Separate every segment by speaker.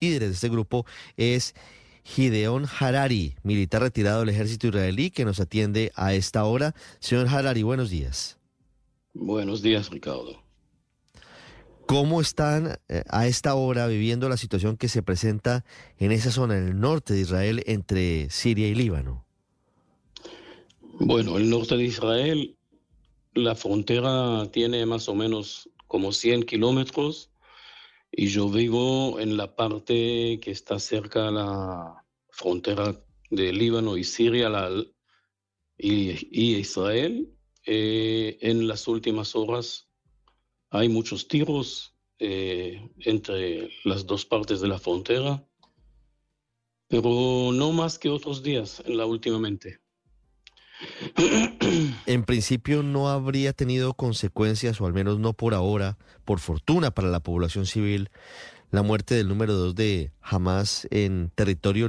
Speaker 1: líderes de este grupo es Gideon Harari, militar retirado del ejército israelí, que nos atiende a esta hora. Señor Harari, buenos días.
Speaker 2: Buenos días, Ricardo.
Speaker 1: ¿Cómo están eh, a esta hora viviendo la situación que se presenta en esa zona, en el norte de Israel, entre Siria y Líbano?
Speaker 2: Bueno, el norte de Israel, la frontera tiene más o menos como 100 kilómetros y yo vivo en la parte que está cerca a la frontera de Líbano y Siria y, Israel. Eh, en las últimas horas hay muchos tiros eh, entre las dos partes de la frontera, pero no más que otros días en la últimamente.
Speaker 1: En principio no habría tenido consecuencias, o al menos no por ahora, por fortuna para la población civil, la muerte del número dos de Hamas en territorio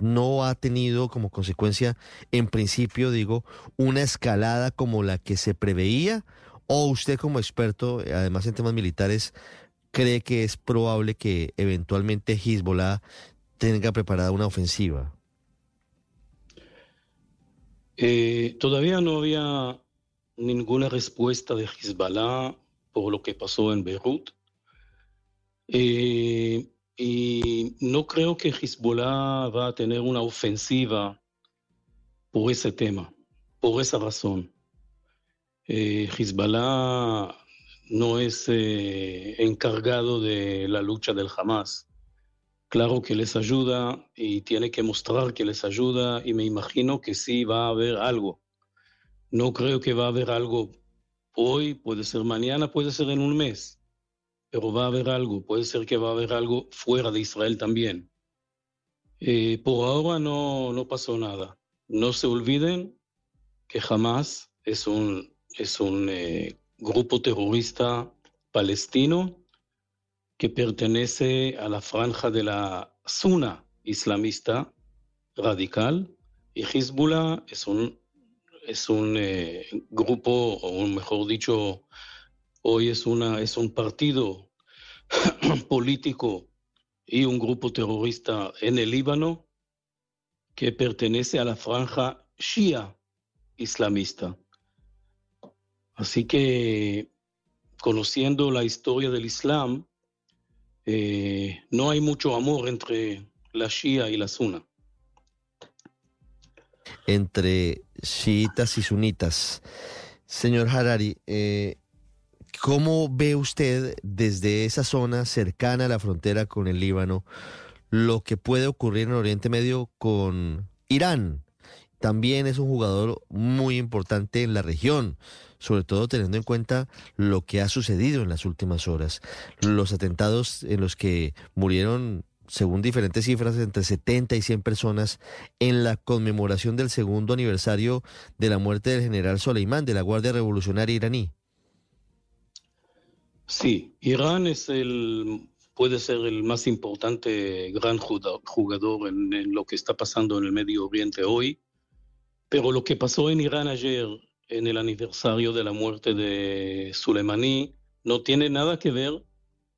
Speaker 1: no ha tenido como consecuencia, en principio digo, una escalada como la que se preveía ¿O usted como experto, además en temas militares, cree que es probable que eventualmente Hezbollah tenga preparada una ofensiva?
Speaker 2: Eh, todavía no había ninguna respuesta de Hezbollah por lo que pasó en Beirut. Eh, y no creo que Hezbollah va a tener una ofensiva por ese tema, por esa razón eh, Hezbollah no es eh, encargado de la lucha del Hamas. Claro que les ayuda y tiene que mostrar que les ayuda y me imagino que sí va a haber algo. No creo que va a haber algo hoy, puede ser mañana, puede ser en un mes, pero va a haber algo. Puede ser que va a haber algo fuera de Israel también. Eh, por ahora no, no pasó nada. No se olviden que Hamas es un es un eh, grupo terrorista palestino que pertenece a la franja de la Suna islamista radical y Hezbollah es un, es un eh, grupo, o mejor dicho, hoy es, una, es un partido político y un grupo terrorista en el Líbano que pertenece a la franja shia islamista. Así que, conociendo la historia del Islam, eh, no hay mucho amor entre la Shia y la Sunna.
Speaker 1: Entre chiitas y sunitas. Señor Harari, eh, ¿cómo ve usted desde esa zona cercana a la frontera con el Líbano lo que puede ocurrir en Oriente Medio con Irán? También es un jugador muy importante en la región sobre todo teniendo en cuenta lo que ha sucedido en las últimas horas. Los atentados en los que murieron según diferentes cifras, entre 70 y 100 personas en la conmemoración del segundo aniversario de la muerte del general Soleimán de la Guardia Revolucionaria iraní.
Speaker 2: Sí, Irán es el, puede ser el más importante gran jugador en, en lo que está pasando en el Medio Oriente hoy, pero lo que pasó en Irán ayer en el aniversario de la muerte de Soleimani no tiene nada que ver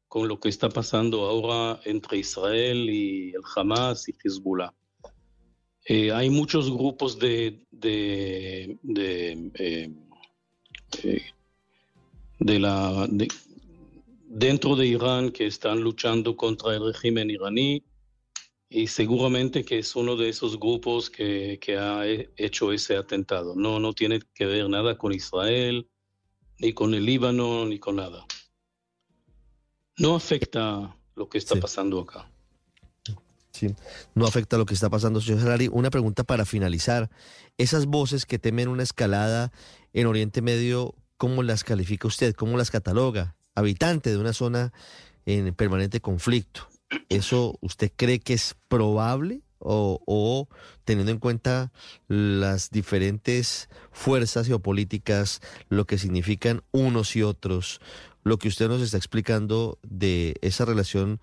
Speaker 2: con lo que está pasando ahora entre Israel y el Hamas y Hezbollah. Eh, hay muchos grupos de, de, de, eh, eh, de la, dentro de Irán que están luchando contra el régimen iraní y seguramente que es uno de esos grupos que, ha hecho ese atentado. No, no tiene que ver nada con Israel, ni con el Líbano, ni con nada. No afecta lo que está pasando acá.
Speaker 1: Sí, no afecta lo que está pasando, señor Harari. Una pregunta para finalizar. Esas voces que temen una escalada en Oriente Medio, ¿cómo las califica usted? ¿Cómo las cataloga? Habitante de una zona en permanente conflicto. ¿Eso usted cree que es probable? O, teniendo en cuenta las diferentes fuerzas geopolíticas, lo que significan unos y otros, lo que usted nos está explicando de esa relación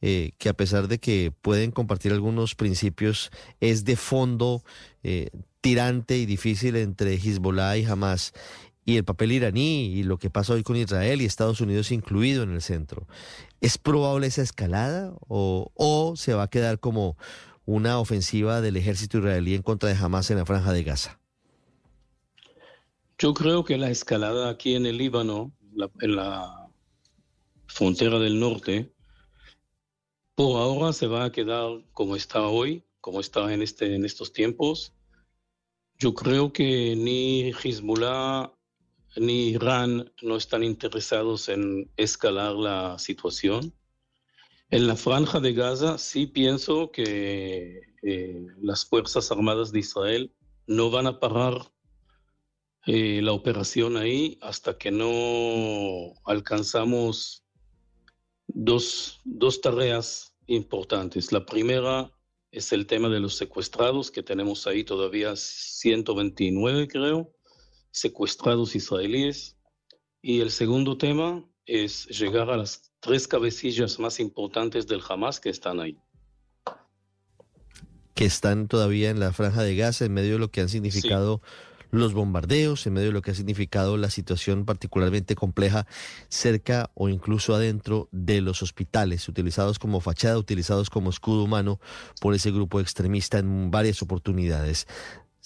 Speaker 1: eh, que a pesar de que pueden compartir algunos principios, es de fondo eh, tirante y difícil entre Hezbollah y Hamas. Y el papel iraní y lo que pasa hoy con Israel y Estados Unidos incluido en el centro. ¿Es probable esa escalada o, o se va a quedar como una ofensiva del ejército israelí en contra de Hamas en la franja de Gaza?
Speaker 2: Yo creo que la escalada aquí en el Líbano, en la frontera del norte, por ahora se va a quedar como está hoy, como está en, este, en estos tiempos. Yo creo que ni Hezbollah ni Irán no están interesados en escalar la situación. En la franja de Gaza sí pienso que eh, las Fuerzas Armadas de Israel no van a parar eh, la operación ahí hasta que no alcanzamos dos, dos tareas importantes. La primera es el tema de los secuestrados, que tenemos ahí todavía 129, creo secuestrados israelíes. Y el segundo tema es llegar a las tres cabecillas más importantes del Hamas que están ahí.
Speaker 1: Que están todavía en la franja de Gaza, en medio de lo que han significado los bombardeos, en medio de lo que ha significado la situación particularmente compleja cerca o incluso adentro de los hospitales, utilizados como fachada, utilizados como escudo humano por ese grupo extremista en varias oportunidades.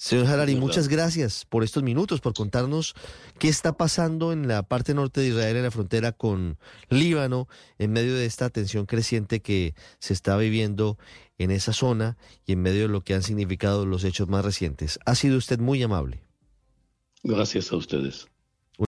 Speaker 1: Señor Harari, muchas gracias por estos minutos, por contarnos qué está pasando en la parte norte de Israel, en la frontera con Líbano, en medio de esta tensión creciente que se está viviendo en esa zona y en medio de lo que han significado los hechos más recientes. Ha sido usted muy amable.
Speaker 2: Gracias a ustedes.